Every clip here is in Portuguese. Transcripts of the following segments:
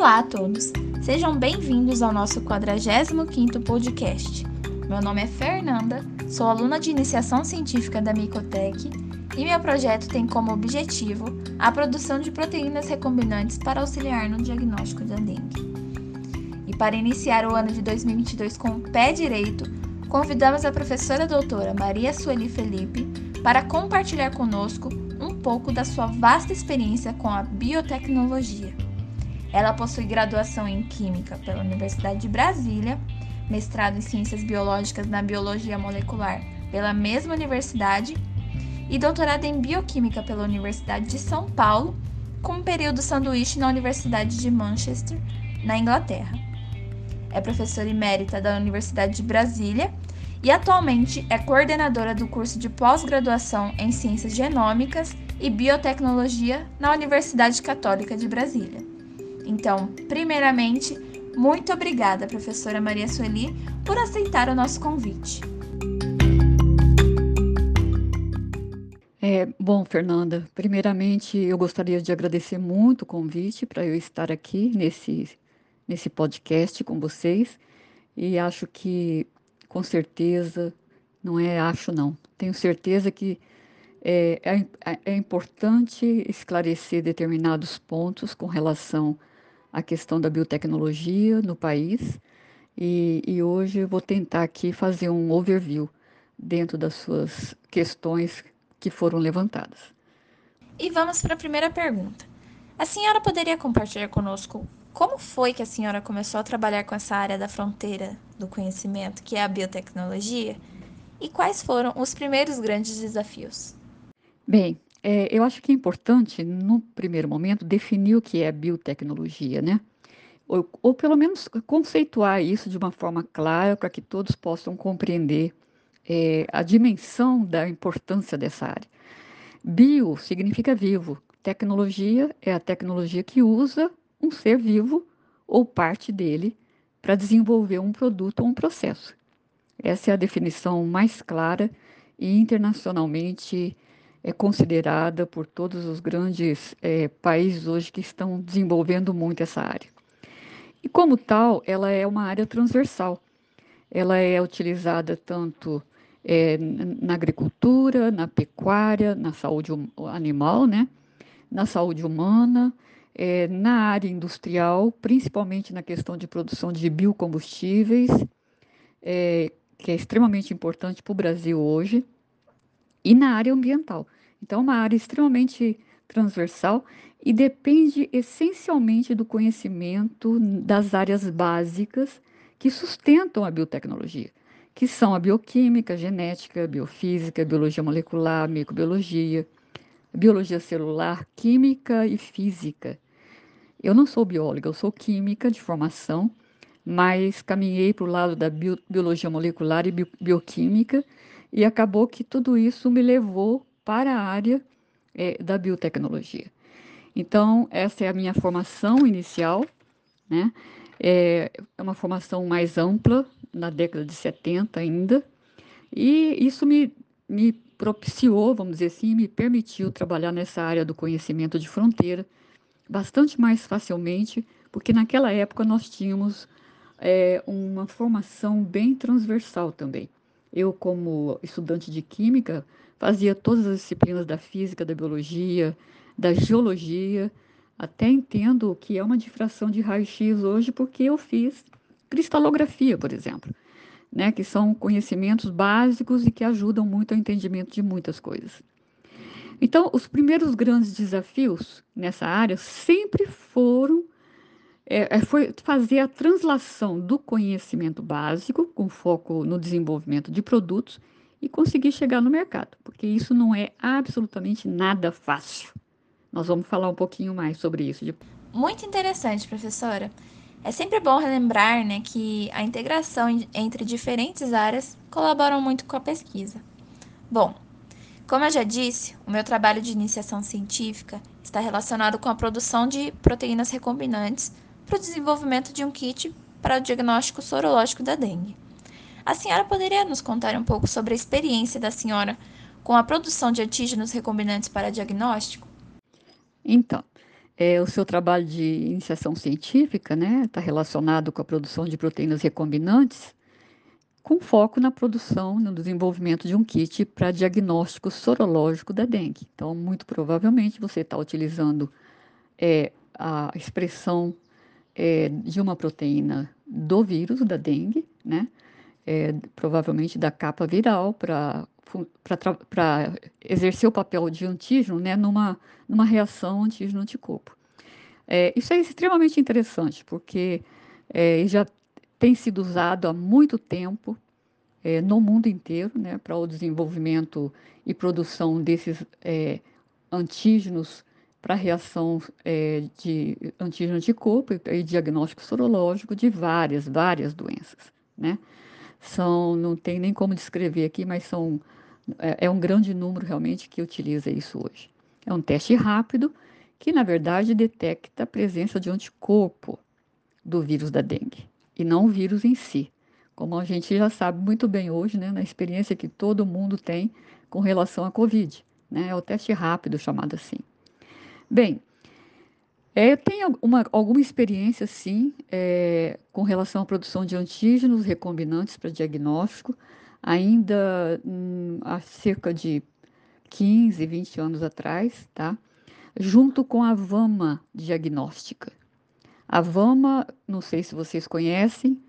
Olá a todos, sejam bem-vindos ao nosso 45º podcast. Meu nome é Fernanda, sou aluna de iniciação científica da Micotec e meu projeto tem como objetivo a produção de proteínas recombinantes para auxiliar no diagnóstico da dengue. E para iniciar o ano de 2022 com o pé direito, convidamos a professora doutora Maria Sueli Felipe para compartilhar conosco um pouco da sua vasta experiência com a biotecnologia. Ela possui graduação em Química pela Universidade de Brasília, mestrado em Ciências Biológicas na Biologia Molecular pela mesma universidade e doutorado em Bioquímica pela Universidade de São Paulo, com um período sanduíche na Universidade de Manchester, na Inglaterra. É professora emérita da Universidade de Brasília e atualmente é coordenadora do curso de pós-graduação em Ciências Genômicas e Biotecnologia na Universidade Católica de Brasília. Então, primeiramente, muito obrigada, professora Maria Sueli, por aceitar o nosso convite. É, bom, Fernanda, primeiramente eu gostaria de agradecer muito o convite para eu estar aqui nesse, nesse podcast com vocês e acho que com certeza, não é acho não, tenho certeza que é, é, é importante esclarecer determinados pontos com relação à questão da biotecnologia no país e, e hoje eu vou tentar aqui fazer um overview dentro das suas questões que foram levantadas. E vamos para a primeira pergunta. A senhora poderia compartilhar conosco como foi que a senhora começou a trabalhar com essa área da fronteira do conhecimento, que é a biotecnologia? E quais foram os primeiros grandes desafios? Bem, é, eu acho que é importante, no primeiro momento, definir o que é biotecnologia, né? Ou, ou pelo menos conceituar isso de uma forma clara para que todos possam compreender é, a dimensão da importância dessa área. Bio significa vivo, tecnologia é a tecnologia que usa um ser vivo ou parte dele para desenvolver um produto ou um processo. Essa é a definição mais clara e internacionalmente é considerada por todos os grandes é, países hoje que estão desenvolvendo muito essa área. E como tal, ela é uma área transversal. Ela é utilizada tanto é, na agricultura, na pecuária, na saúde animal, né? na saúde humana, é, na área industrial, principalmente na questão de produção de biocombustíveis, é, que é extremamente importante para o Brasil hoje, e na área ambiental. Então, é uma área extremamente transversal e depende essencialmente do conhecimento das áreas básicas que sustentam a biotecnologia, que são a bioquímica, genética, biofísica, biologia molecular, microbiologia, biologia celular, química e física. Eu não sou bióloga, eu sou química de formação, mas caminhei para o lado da bio, biologia molecular e bio, bioquímica e acabou que tudo isso me levou para a área é, da biotecnologia. Então, essa é a minha formação inicial, né? É, é uma formação mais ampla, na década de 70 ainda, e isso me, me propiciou, vamos dizer assim, me permitiu trabalhar nessa área do conhecimento de fronteira bastante mais facilmente, porque naquela época nós tínhamos é, uma formação bem transversal também. Eu, como estudante de química, fazia todas as disciplinas da física, da biologia, da geologia, até entendo o que é uma difração de raio-x hoje, porque eu fiz cristalografia, por exemplo né, que são conhecimentos básicos e que ajudam muito ao entendimento de muitas coisas. Então, os primeiros grandes desafios nessa área sempre foram é, é, foi fazer a translação do conhecimento básico, com foco no desenvolvimento de produtos, e conseguir chegar no mercado, porque isso não é absolutamente nada fácil. Nós vamos falar um pouquinho mais sobre isso. Muito interessante, professora. É sempre bom relembrar né, que a integração entre diferentes áreas colaboram muito com a pesquisa. Bom, como eu já disse, o meu trabalho de iniciação científica está relacionado com a produção de proteínas recombinantes para o desenvolvimento de um kit para o diagnóstico sorológico da dengue. A senhora poderia nos contar um pouco sobre a experiência da senhora com a produção de antígenos recombinantes para diagnóstico? Então, é, o seu trabalho de iniciação científica está né, tá relacionado com a produção de proteínas recombinantes, com foco na produção, no desenvolvimento de um kit para diagnóstico sorológico da dengue. Então, muito provavelmente, você está utilizando é, a expressão é, de uma proteína do vírus da dengue, né? É, provavelmente da capa viral para exercer o papel de antígeno né, numa, numa reação antígeno-anticorpo. É, isso é extremamente interessante, porque é, já tem sido usado há muito tempo é, no mundo inteiro né, para o desenvolvimento e produção desses é, antígenos para reação é, de antígeno-anticorpo e, e diagnóstico sorológico de várias, várias doenças. Né? São, não tem nem como descrever aqui, mas são é, é um grande número realmente que utiliza isso hoje. É um teste rápido que, na verdade, detecta a presença de anticorpo do vírus da dengue e não o vírus em si, como a gente já sabe muito bem hoje, né, na experiência que todo mundo tem com relação à Covid. Né, é o teste rápido chamado assim. Bem, é, eu tenho uma, alguma experiência, sim, é, com relação à produção de antígenos recombinantes para diagnóstico, ainda hum, há cerca de 15, 20 anos atrás, tá? junto com a VAMA diagnóstica. A VAMA, não sei se vocês conhecem,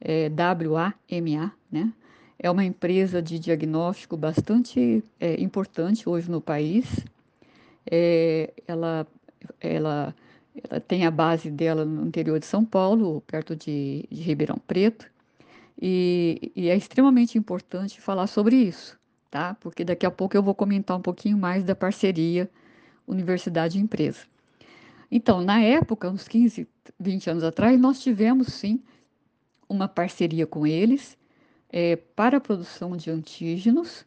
é WAMA, né? É uma empresa de diagnóstico bastante é, importante hoje no país. É, ela, ela, ela tem a base dela no interior de São Paulo, perto de, de Ribeirão Preto. E, e, é extremamente importante falar sobre isso, tá? Porque daqui a pouco eu vou comentar um pouquinho mais da parceria universidade empresa. Então, na época, uns 15, 20 anos atrás, nós tivemos sim uma parceria com eles é, para a produção de antígenos,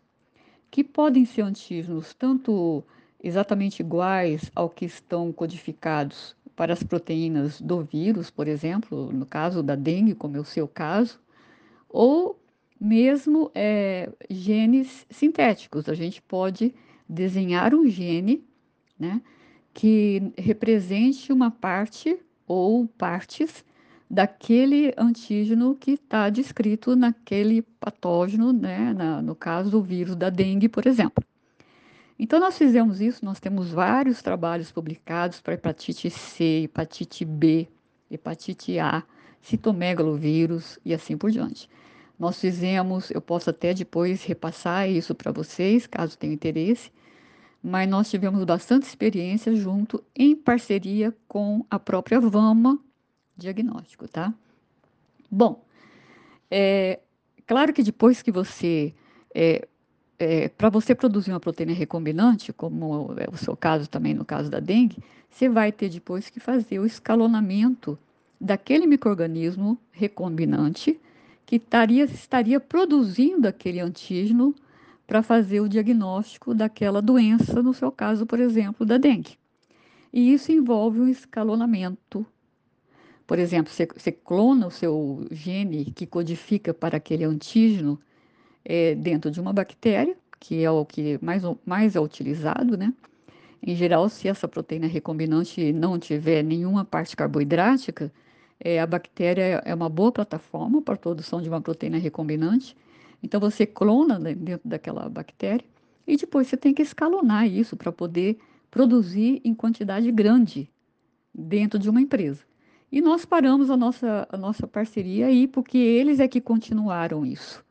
que podem ser antígenos tanto exatamente iguais ao que estão codificados para as proteínas do vírus, por exemplo, no caso da dengue, como é o seu caso, ou mesmo é, genes sintéticos. A gente pode desenhar um gene né, que represente uma parte ou partes daquele antígeno que está descrito naquele patógeno, né, na, no caso do vírus da dengue, por exemplo. Então, nós fizemos isso, nós temos vários trabalhos publicados para hepatite C, hepatite B, hepatite A, citomegalovírus e assim por diante. Nós fizemos, eu posso até depois repassar isso para vocês, caso tenham interesse, mas nós tivemos bastante experiência junto, em parceria com a própria Vama Diagnóstico, tá? Bom, é claro que depois que você, é, é, para você produzir uma proteína recombinante, como é o seu caso também no caso da dengue, você vai ter depois que fazer o escalonamento daquele microorganismo recombinante que estaria, estaria produzindo aquele antígeno para fazer o diagnóstico daquela doença, no seu caso, por exemplo, da dengue. E isso envolve um escalonamento. Por exemplo, você, você clona o seu gene que codifica para aquele antígeno é, dentro de uma bactéria, que é o que mais, mais é utilizado, né? Em geral, se essa proteína recombinante não tiver nenhuma parte carboidrática, é, a bactéria é uma boa plataforma para a produção de uma proteína recombinante então você clona dentro daquela bactéria e depois você tem que escalonar isso para poder produzir em quantidade grande dentro de uma empresa. E nós paramos a nossa, a nossa parceria aí porque eles é que continuaram isso,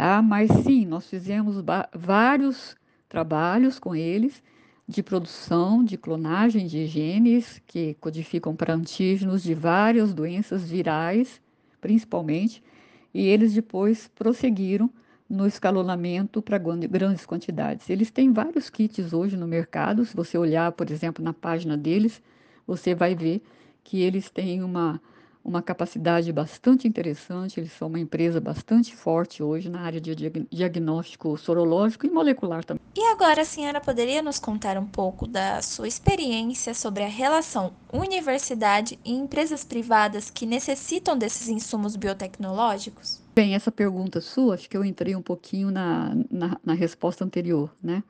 tá? Mas sim, nós fizemos vários trabalhos com eles de produção, de clonagem de genes que codificam para antígenos de várias doenças virais, principalmente, e eles depois prosseguiram no escalonamento para grandes quantidades. Eles têm vários kits hoje no mercado. Se você olhar, por exemplo, na página deles, você vai ver que eles têm uma, uma capacidade bastante interessante. Eles são uma empresa bastante forte hoje na área de diagnóstico sorológico e molecular também. E agora a senhora poderia nos contar um pouco da sua experiência sobre a relação universidade e empresas privadas que necessitam desses insumos biotecnológicos? Bem, essa pergunta sua, acho que eu entrei um pouquinho na, na, na resposta anterior, né?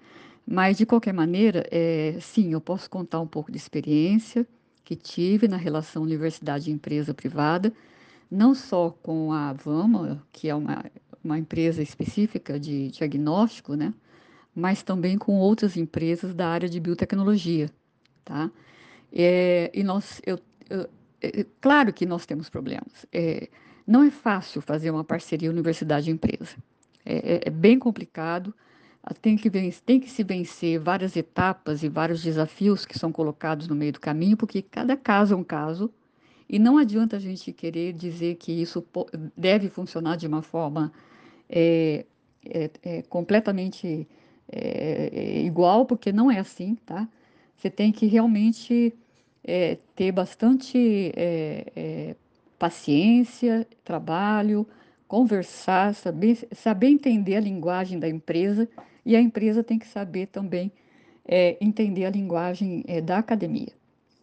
Mas, de qualquer maneira, é, sim, eu posso contar um pouco de experiência que tive na relação universidade-empresa privada, não só com a Vama, que é uma, uma empresa específica de diagnóstico, né? mas também com outras empresas da área de biotecnologia. Tá? É, e nós, eu, eu, é, claro que nós temos problemas. É, não é fácil fazer uma parceria universidade-empresa. É, é, é, bem complicado. Ah, tem que, tem que se vencer várias etapas e vários desafios que são colocados no meio do caminho, porque cada caso é um caso. E não adianta a gente querer dizer que isso deve funcionar de uma forma é, é, é completamente é, igual, porque não é assim, tá? Você tem que realmente é, ter bastante é, paciência, trabalho, conversar, saber, saber entender a linguagem da empresa e a empresa tem que saber também é, entender a linguagem da academia,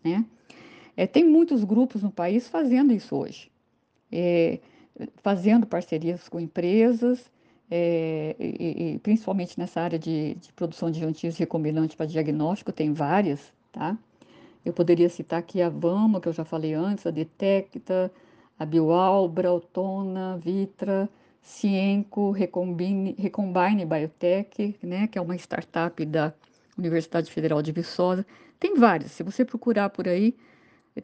né? tem muitos grupos no país fazendo isso hoje, fazendo parcerias com empresas, é, e, e, principalmente nessa área de, de produção de juntinhos recombinantes para diagnóstico, tem várias, tá? Eu poderia citar aqui a Vama, que eu já falei antes, a Detecta, a Bioalbra, Autona, Vitra, Cienco, Recombine, Recombine Biotech, né, que é uma startup da Universidade Federal de Viçosa. Tem várias, se você procurar por aí,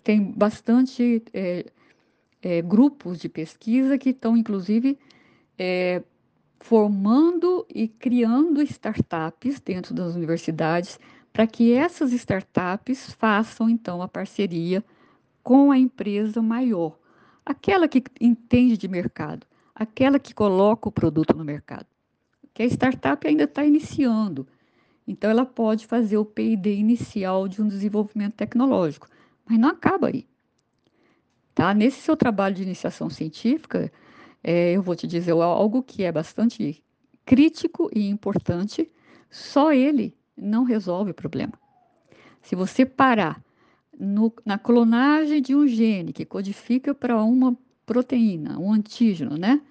tem bastante é, é, grupos de pesquisa que estão, inclusive, é, formando e criando startups dentro das universidades para que essas startups façam então a parceria com a empresa maior, aquela que entende de mercado, aquela que coloca o produto no mercado. Que a startup ainda está iniciando, então ela pode fazer o P&D inicial de um desenvolvimento tecnológico, mas não acaba aí. Tá? Nesse seu trabalho de iniciação científica, é, eu vou te dizer algo que é bastante crítico e importante, só ele não resolve o problema. Se você parar no, na clonagem de um gene que codifica para uma proteína, um antígeno, né?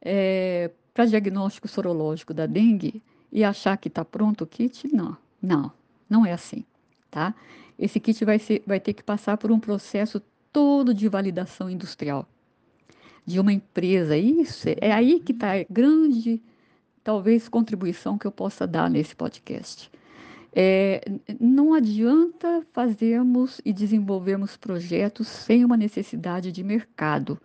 É, para diagnóstico sorológico da dengue e achar que está pronto o kit, não, não, não é assim, tá? Esse kit vai, ser, vai ter que passar por um processo todo de validação industrial de uma empresa. Isso é aí que está a grande, talvez, contribuição que eu possa dar nesse podcast. É, não adianta fazermos e desenvolvermos projetos sem uma necessidade de mercado.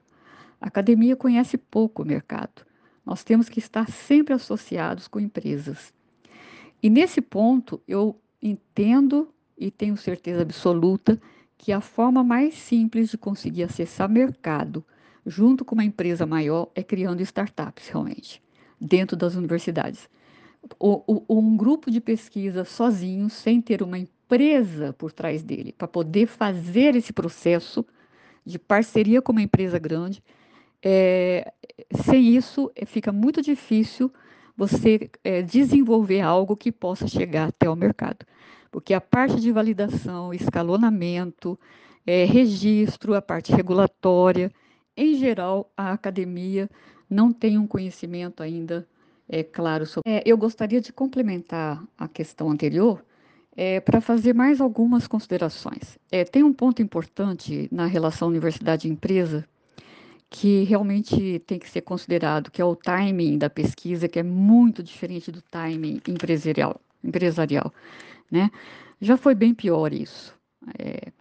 A academia conhece pouco o mercado. Nós temos que estar sempre associados com empresas. E nesse ponto, eu entendo e tenho certeza absoluta que a forma mais simples de conseguir acessar mercado junto com uma empresa maior, é criando startups realmente, dentro das universidades. O, o, um grupo de pesquisa sozinho, sem ter uma empresa por trás dele, para poder fazer esse processo de parceria com uma empresa grande, é, sem isso é, fica muito difícil você é, desenvolver algo que possa chegar até o mercado. Porque a parte de validação, escalonamento, é, registro, a parte regulatória, em geral, a academia não tem um conhecimento ainda é, claro sobre. É, eu gostaria de complementar a questão anterior é, para fazer mais algumas considerações. É, tem um ponto importante na relação universidade-empresa que realmente tem que ser considerado, que é o timing da pesquisa, que é muito diferente do timing empresarial. empresarial né? Já foi bem pior isso. É,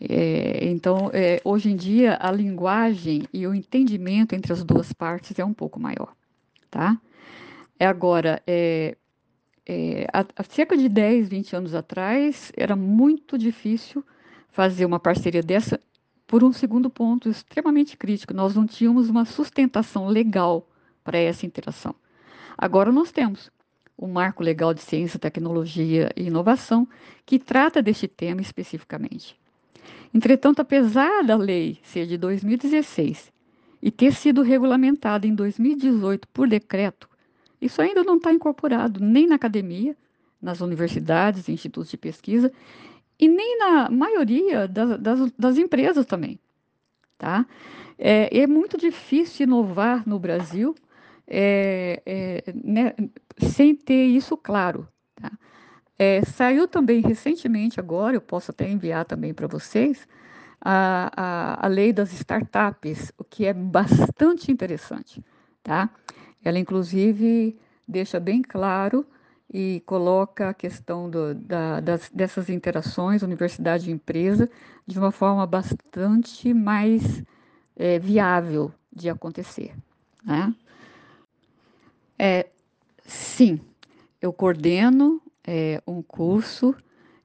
é, então, é, hoje em dia, a linguagem e o entendimento entre as duas partes é um pouco maior, tá? É agora, é, é, há, há cerca de 10, 20 anos atrás, era muito difícil fazer uma parceria dessa por um segundo ponto extremamente crítico. Nós não tínhamos uma sustentação legal para essa interação. Agora nós temos o Marco Legal de Ciência, Tecnologia e Inovação, que trata deste tema especificamente. Entretanto, apesar da lei ser de 2016 e ter sido regulamentada em 2018 por decreto, isso ainda não está incorporado nem na academia, nas universidades, institutos de pesquisa, e nem na maioria das, das, das empresas também. Tá? É, é, muito difícil inovar no Brasil é, é, né, sem ter isso claro. Tá? É, saiu também recentemente, agora, eu posso até enviar também para vocês, a, a, a lei das startups, o que é bastante interessante, tá? Ela, inclusive, deixa bem claro e coloca a questão do, da, das, dessas interações universidade e empresa de uma forma bastante mais é, viável de acontecer. Né? É, sim, eu coordeno é, um curso,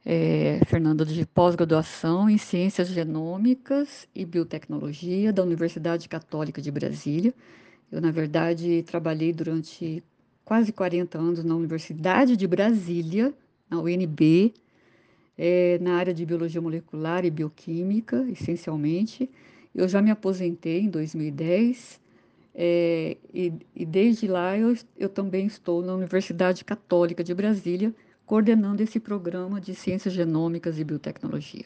é, Fernanda, de pós-graduação em Ciências Genômicas e Biotecnologia da Universidade Católica de Brasília. Eu, na verdade, trabalhei durante quase 40 anos na Universidade de Brasília, na UNB, é, na área de biologia molecular e bioquímica, essencialmente. Eu já me aposentei em 2010 é, e, e, desde lá eu, eu também estou na Universidade Católica de Brasília, coordenando esse programa de ciências genômicas e biotecnologia.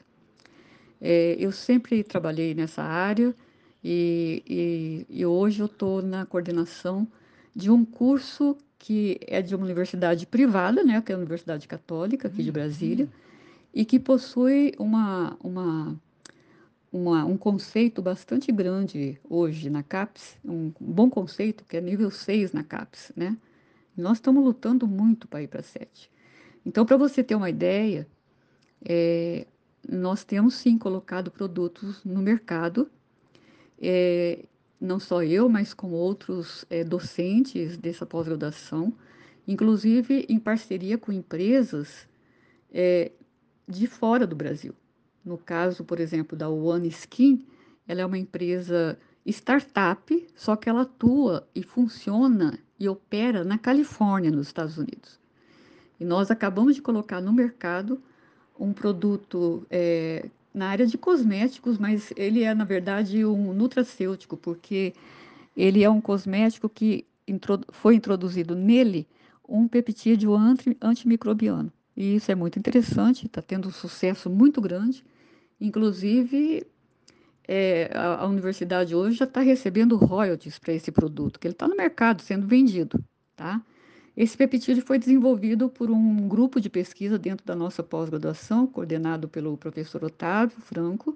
É, eu sempre trabalhei nessa área e, e, e hoje eu estou na coordenação de um curso que é de uma universidade privada, né, que é a Universidade Católica aqui de Brasília, e que possui uma, uma, uma, um conceito bastante grande hoje na CAPES, um bom conceito, que é nível 6 na CAPES, né? Nós estamos lutando muito para ir para 7. Então, para você ter uma ideia, é, nós temos sim colocado produtos no mercado é, não só eu, mas com outros é, docentes dessa pós-graduação, inclusive em parceria com empresas é, de fora do Brasil. No caso, por exemplo, da One Skin, ela é uma empresa startup, só que ela atua e funciona e opera na Califórnia, nos Estados Unidos. E nós acabamos de colocar no mercado um produto é, na área de cosméticos, mas ele é, na verdade, um nutracêutico, porque ele é um cosmético que foi introduzido nele um peptídeo anti antimicrobiano. E isso é muito interessante, está tendo um sucesso muito grande. Inclusive, é, a, a, universidade hoje já está recebendo royalties para esse produto, que ele está no mercado sendo vendido, tá? Esse peptídeo foi desenvolvido por um grupo de pesquisa dentro da nossa pós-graduação, coordenado pelo professor Otávio Franco,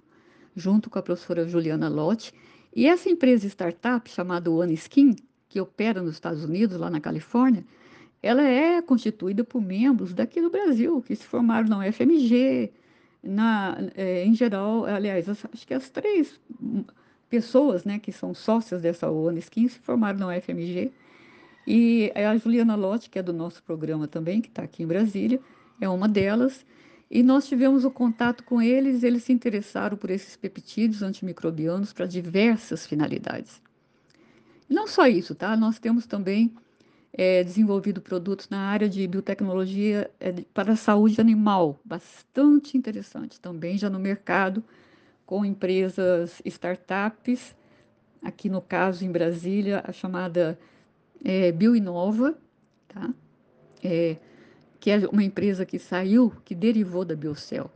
junto com a professora Juliana Lotti. E essa empresa startup chamada OneSkin, que opera nos Estados Unidos, lá na Califórnia, ela é constituída por membros daqui do Brasil, que se formaram na UFMG, na, é, em geral, aliás, acho que as três pessoas né, que são sócias dessa OneSkin se formaram na UFMG e a Juliana Lotti, que é do nosso programa também, que está aqui em Brasília, é uma delas. E nós tivemos o contato com eles, eles se interessaram por esses peptídeos antimicrobianos para diversas finalidades. Não só isso, tá? Nós temos também é, desenvolvido produtos na área de biotecnologia é, para a saúde animal, bastante interessante também, já no mercado, com empresas startups, aqui no caso em Brasília, a chamada é, Bioinova, tá? É, que é uma empresa que saiu, que derivou da Biocel.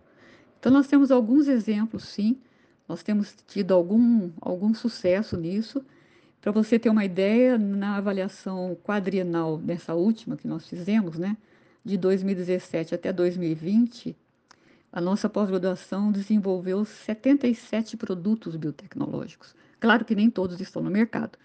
Então, nós temos alguns exemplos, sim, nós temos tido algum, algum sucesso nisso. Para você ter uma ideia, na avaliação quadrienal, nessa última que nós fizemos, né, de 2017 até 2020, a nossa pós-graduação desenvolveu 77 produtos biotecnológicos. Claro que nem todos estão no mercado,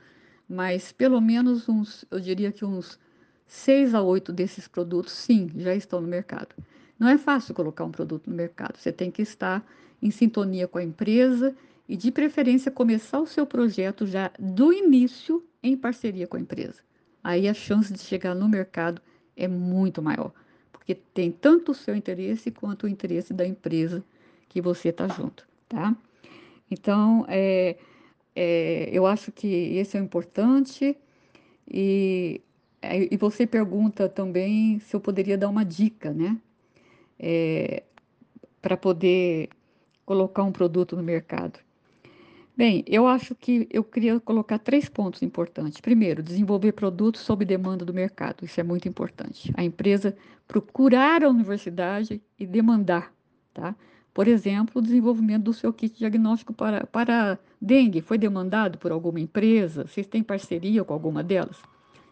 mas pelo menos uns, eu diria que uns seis a oito desses produtos, sim, já estão no mercado. Não é fácil colocar um produto no mercado, você tem que estar em sintonia com a empresa e, de preferência, começar o seu projeto já do início em parceria com a empresa. Aí a chance de chegar no mercado é muito maior, porque tem tanto o seu interesse quanto o interesse da empresa que você está junto, tá? Então, é, é, eu acho que esse é importante. E, e você pergunta também se eu poderia dar uma dica, né? É, para poder colocar um produto no mercado. Bem, eu acho que eu queria colocar três pontos importantes. Primeiro, desenvolver produtos sob demanda do mercado. Isso é muito importante. A empresa procurar a universidade e demandar, tá? Por exemplo, o desenvolvimento do seu kit diagnóstico para, para dengue foi demandado por alguma empresa? Vocês têm parceria com alguma delas?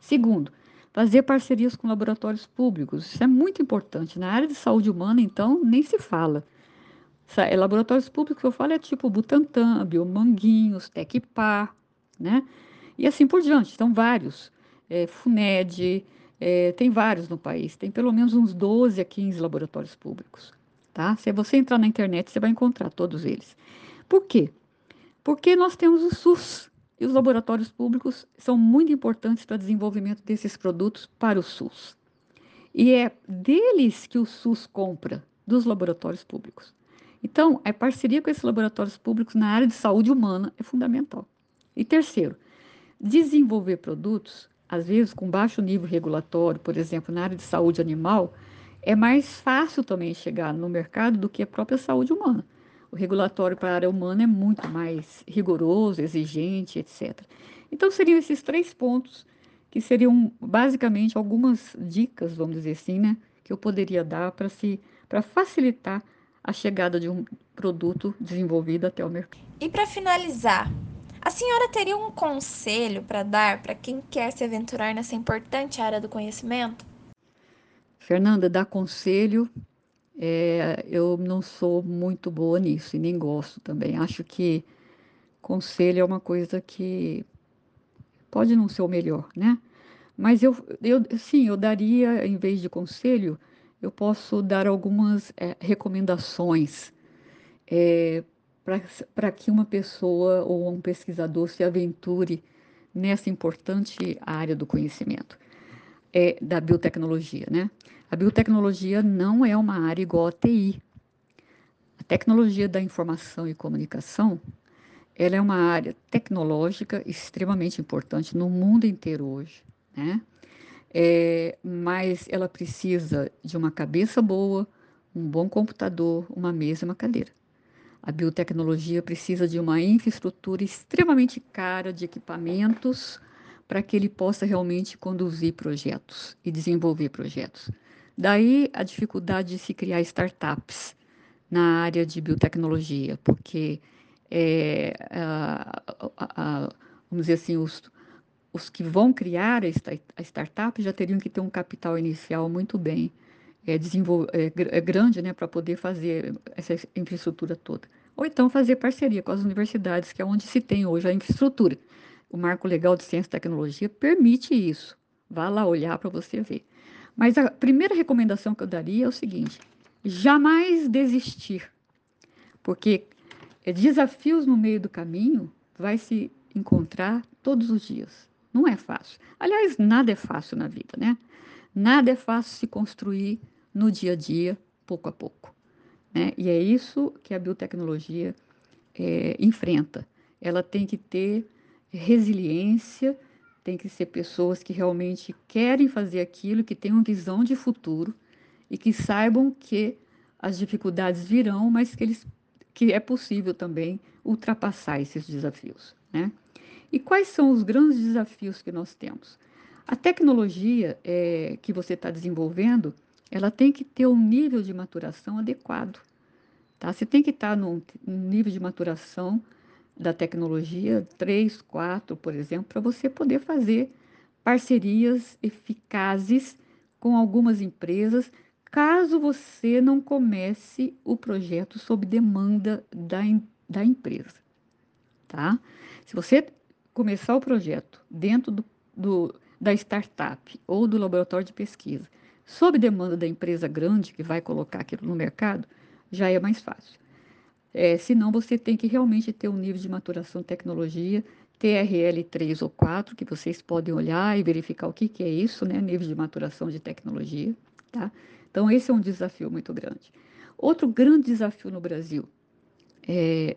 Segundo, fazer parcerias com laboratórios públicos. Isso é muito importante. Na área de saúde humana, então, nem se fala. É, laboratórios públicos que eu falo é tipo Butantan, Biomanguinhos, Tecpar, né? E assim por diante. Então, vários. É, FUNED, é, tem vários no país. Tem pelo menos uns 12 a 15 laboratórios públicos. Tá? Se você entrar na internet, você vai encontrar todos eles. Por quê? Porque nós temos o SUS, e os laboratórios públicos são muito importantes para o desenvolvimento desses produtos para o SUS. E é deles que o SUS compra, dos laboratórios públicos. Então, a parceria com esses laboratórios públicos na área de saúde humana é fundamental. E terceiro, desenvolver produtos, às vezes com baixo nível regulatório, por exemplo, na área de saúde animal, é mais fácil também chegar no mercado do que a própria saúde humana. O regulatório para a área humana é muito mais rigoroso, exigente, etc. Então, seriam esses três pontos que seriam basicamente algumas dicas, vamos dizer assim, né, que eu poderia dar para se para facilitar a chegada de um produto desenvolvido até o mercado. E para finalizar, a senhora teria um conselho para dar para quem quer se aventurar nessa importante área do conhecimento? Fernanda, dar conselho é, eu não sou muito boa nisso e nem gosto também. Acho que conselho é uma coisa que pode não ser o melhor, né? Mas eu, eu sim, eu daria, em vez de conselho, eu posso dar algumas é, recomendações é, para que uma pessoa ou um pesquisador se aventure nessa importante área do conhecimento é, da biotecnologia, né? A biotecnologia não é uma área igual a TI. A tecnologia da informação e comunicação, ela é uma área tecnológica extremamente importante no mundo inteiro hoje, né? É, mas ela precisa de uma cabeça boa, um bom computador, uma mesa e uma cadeira. A biotecnologia precisa de uma infraestrutura extremamente cara de equipamentos para que ele possa realmente conduzir projetos e desenvolver projetos. Daí a dificuldade de se criar startups na área de biotecnologia, porque é, a, a, a, vamos dizer assim, os, os que vão criar a startup já teriam que ter um capital inicial muito bem é, é, é grande né, para poder fazer essa infraestrutura toda. Ou então fazer parceria com as universidades, que é onde se tem hoje a infraestrutura. O Marco Legal de Ciência e Tecnologia permite isso. Vá lá olhar para você ver. Mas a primeira recomendação que eu daria é o seguinte: jamais desistir, porque desafios no meio do caminho vai se encontrar todos os dias. Não é fácil. Aliás, nada é fácil na vida, né? Nada é fácil se construir no dia a dia, pouco a pouco. Né? E é isso que a biotecnologia é, enfrenta. Ela tem que ter resiliência tem que ser pessoas que realmente querem fazer aquilo, que tenham visão de futuro e que saibam que as dificuldades virão, mas que, eles, que é possível também ultrapassar esses desafios. Né? E quais são os grandes desafios que nós temos? A tecnologia é, que você está desenvolvendo, ela tem que ter um nível de maturação adequado. Tá? Você tem que estar tá num, num nível de maturação adequado da tecnologia, três, quatro, por exemplo, para você poder fazer parcerias eficazes com algumas empresas, caso você não comece o projeto sob demanda da, da empresa. Tá? Se você começar o projeto dentro do, do, da startup ou do laboratório de pesquisa, sob demanda da empresa grande que vai colocar aquilo no mercado, já é mais fácil. É, senão, você tem que realmente ter um nível de maturação tecnologia, TRL 3 ou 4, que vocês podem olhar e verificar o que, que é isso, né? Nível de maturação de tecnologia, tá? Então, esse é um desafio muito grande. Outro grande desafio no Brasil é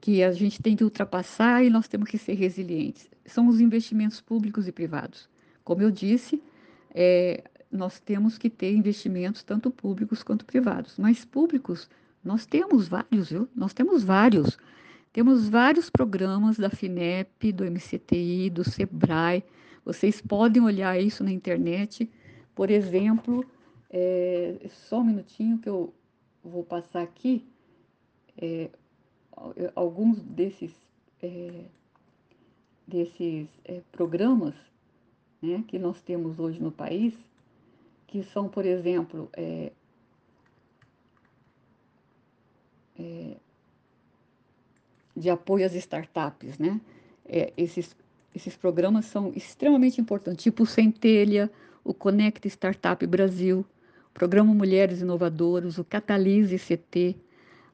que a gente tem que ultrapassar e nós temos que ser resilientes. São os investimentos públicos e privados. Como eu disse, é, nós temos que ter investimentos tanto públicos quanto privados, mas públicos nós temos vários, viu? Nós temos vários. Temos vários programas da FINEP, do MCTI, do SEBRAE. Vocês podem olhar isso na internet. Por exemplo, é, só um minutinho que eu vou passar aqui. É, alguns desses, é, desses é, programas né, que nós temos hoje no país, que são, por exemplo, é, de apoio às startups, né? É, esses, esses programas são extremamente importantes, tipo o Centelha, o Conecta Startup Brasil, o Programa Mulheres Inovadoras, o Catalise CT,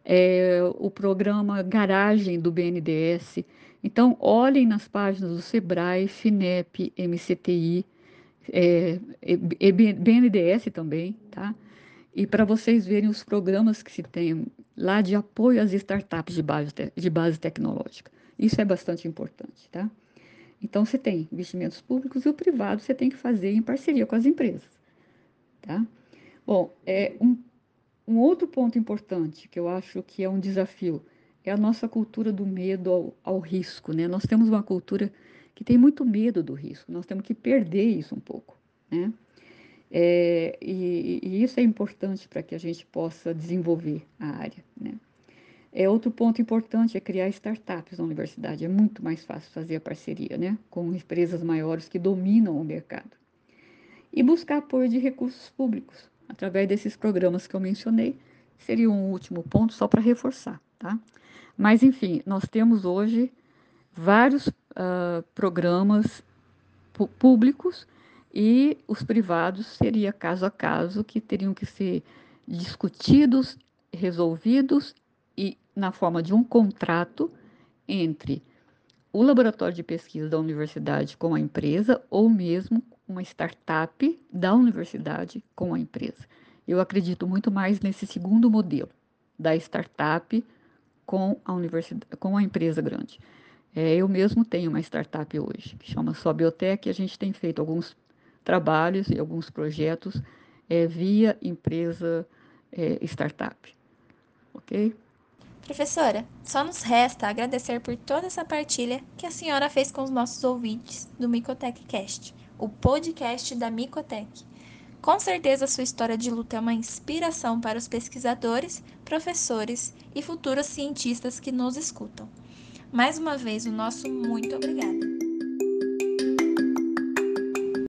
é, o programa Garagem do BNDES. Então, olhem nas páginas do SEBRAE, FINEP, MCTI, é, BNDES também, tá? E para vocês verem os programas que se tem lá de apoio às startups de base, de base tecnológica. Isso é bastante importante, tá? Então, você tem investimentos públicos e o privado você tem que fazer em parceria com as empresas, tá? Bom, é um, um outro ponto importante que eu acho que é um desafio é a nossa cultura do medo ao, ao risco, né? Nós temos uma cultura que tem muito medo do risco, nós temos que perder isso um pouco, né? É, e, e, isso é importante para que a gente possa desenvolver a área. Né? É, outro ponto importante é criar startups na universidade. É muito mais fácil fazer a parceria né, com empresas maiores que dominam o mercado. E buscar apoio de recursos públicos, através desses programas que eu mencionei, seria um último ponto só para reforçar. Tá? Mas, enfim, nós temos hoje vários uh, programas públicos e os privados seria caso a caso que teriam que ser discutidos, resolvidos e na forma de um contrato entre o laboratório de pesquisa da universidade com a empresa ou mesmo uma startup da universidade com a empresa. Eu acredito muito mais nesse segundo modelo, da startup com a universidade, com a empresa grande. É, eu mesmo tenho uma startup hoje, que chama Biotech, e a gente tem feito alguns trabalhos e alguns projetos é, via empresa é, startup. Ok? Professora, só nos resta agradecer por toda essa partilha que a senhora fez com os nossos ouvintes do Micotech Cast, o podcast da Micotech. Com certeza sua história de luta é uma inspiração para os pesquisadores, professores e futuros cientistas que nos escutam. Mais uma vez, o nosso muito obrigado.